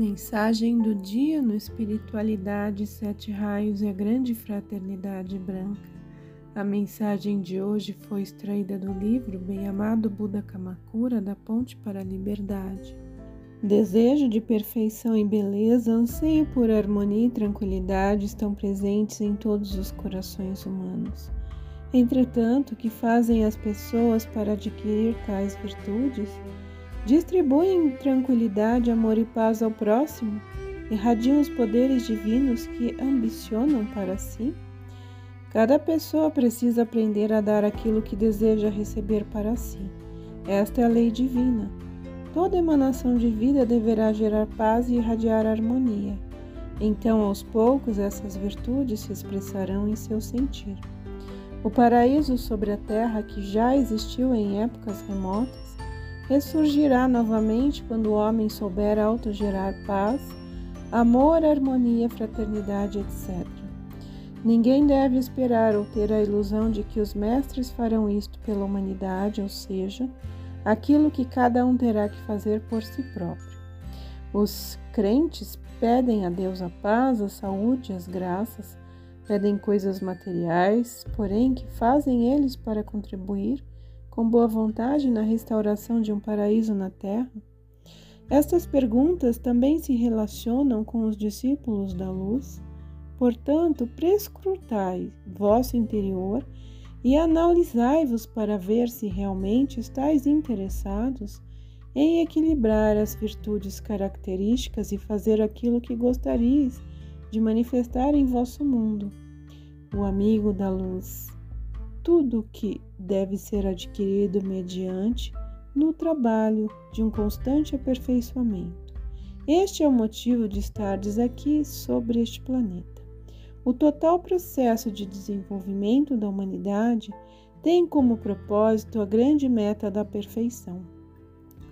Mensagem do dia no Espiritualidade, Sete Raios e a Grande Fraternidade Branca. A mensagem de hoje foi extraída do livro Bem-amado Buda Kamakura, da Ponte para a Liberdade. Desejo de perfeição e beleza, anseio por harmonia e tranquilidade estão presentes em todos os corações humanos. Entretanto, o que fazem as pessoas para adquirir tais virtudes? Distribuem tranquilidade, amor e paz ao próximo? Irradiam os poderes divinos que ambicionam para si? Cada pessoa precisa aprender a dar aquilo que deseja receber para si. Esta é a lei divina. Toda emanação de vida deverá gerar paz e irradiar harmonia. Então, aos poucos, essas virtudes se expressarão em seu sentir. O paraíso sobre a terra, que já existiu em épocas remotas, ressurgirá novamente quando o homem souber autogerar paz, amor, harmonia, fraternidade, etc. Ninguém deve esperar ou ter a ilusão de que os mestres farão isto pela humanidade, ou seja, aquilo que cada um terá que fazer por si próprio. Os crentes pedem a Deus a paz, a saúde, as graças, pedem coisas materiais, porém, que fazem eles para contribuir com boa vontade na restauração de um paraíso na terra? Estas perguntas também se relacionam com os discípulos da luz. Portanto, prescrutai vosso interior e analisai-vos para ver se realmente estáis interessados em equilibrar as virtudes características e fazer aquilo que gostarias de manifestar em vosso mundo. O amigo da luz tudo que deve ser adquirido mediante no trabalho de um constante aperfeiçoamento. Este é o motivo de estardes aqui sobre este planeta. O total processo de desenvolvimento da humanidade tem como propósito a grande meta da perfeição.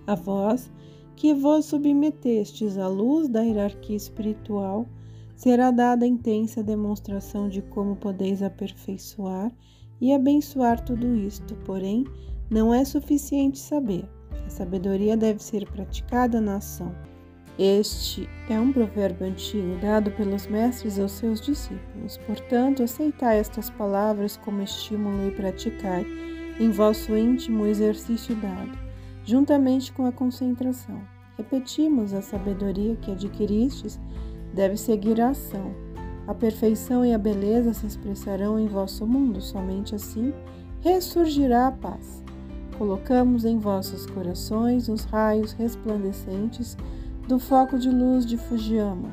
A vós, que vos submetestes à luz da hierarquia espiritual, será dada intensa demonstração de como podeis aperfeiçoar e abençoar tudo isto, porém, não é suficiente saber. A sabedoria deve ser praticada na ação. Este é um provérbio antigo dado pelos mestres aos seus discípulos. Portanto, aceitai estas palavras como estímulo e praticai em vosso íntimo exercício dado, juntamente com a concentração. Repetimos: a sabedoria que adquiristes deve seguir a ação a perfeição e a beleza se expressarão em vosso mundo, somente assim ressurgirá a paz. Colocamos em vossos corações os raios resplandecentes do foco de luz de Fujiyama.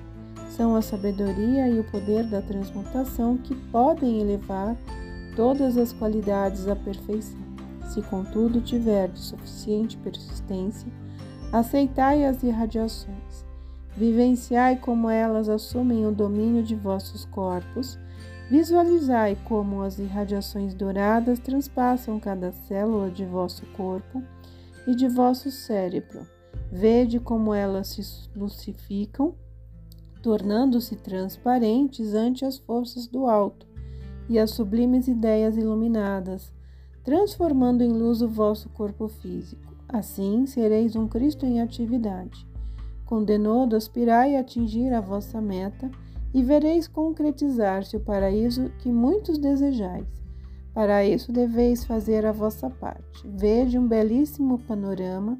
São a sabedoria e o poder da transmutação que podem elevar todas as qualidades à perfeição. Se, contudo, tiverdes suficiente persistência, aceitai as irradiações Vivenciai como elas assumem o domínio de vossos corpos. Visualizai como as irradiações douradas transpassam cada célula de vosso corpo e de vosso cérebro. Vede como elas se lucificam, tornando-se transparentes ante as forças do alto e as sublimes ideias iluminadas, transformando em luz o vosso corpo físico. Assim sereis um Cristo em atividade. Condenou-do aspirai a atingir a vossa meta e vereis concretizar-se o paraíso que muitos desejais. Para isso deveis fazer a vossa parte. Vede um belíssimo panorama,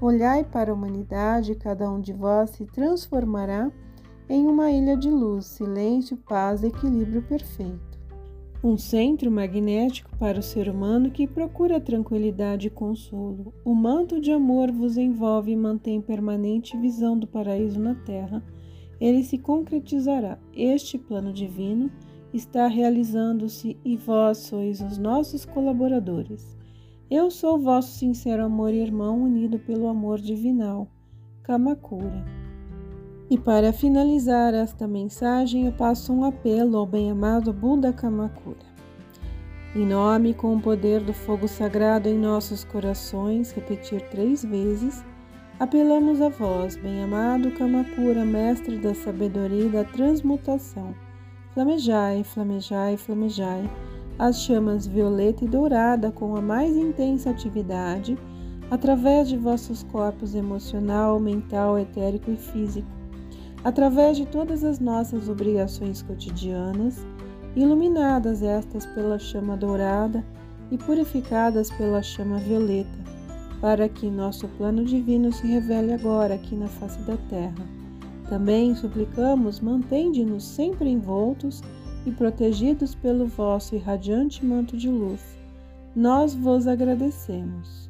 olhai para a humanidade, cada um de vós se transformará em uma ilha de luz, silêncio, paz, equilíbrio perfeito um centro magnético para o ser humano que procura tranquilidade e consolo. O manto de amor vos envolve e mantém permanente visão do paraíso na terra. Ele se concretizará. Este plano divino está realizando-se e vós sois os nossos colaboradores. Eu sou vosso sincero amor e irmão unido pelo amor divinal. Kamakura. E para finalizar esta mensagem, eu passo um apelo ao bem-amado Buda Kamakura. Em nome com o poder do fogo sagrado em nossos corações, repetir três vezes, apelamos a vós, bem-amado Kamakura, mestre da sabedoria e da transmutação. Flamejai, flamejai, flamejai, as chamas violeta e dourada com a mais intensa atividade, através de vossos corpos emocional, mental, etérico e físico através de todas as nossas obrigações cotidianas, iluminadas estas pela chama dourada e purificadas pela chama violeta, para que nosso plano divino se revele agora aqui na face da terra. Também suplicamos, mantende-nos sempre envoltos e protegidos pelo vosso irradiante manto de luz. Nós vos agradecemos.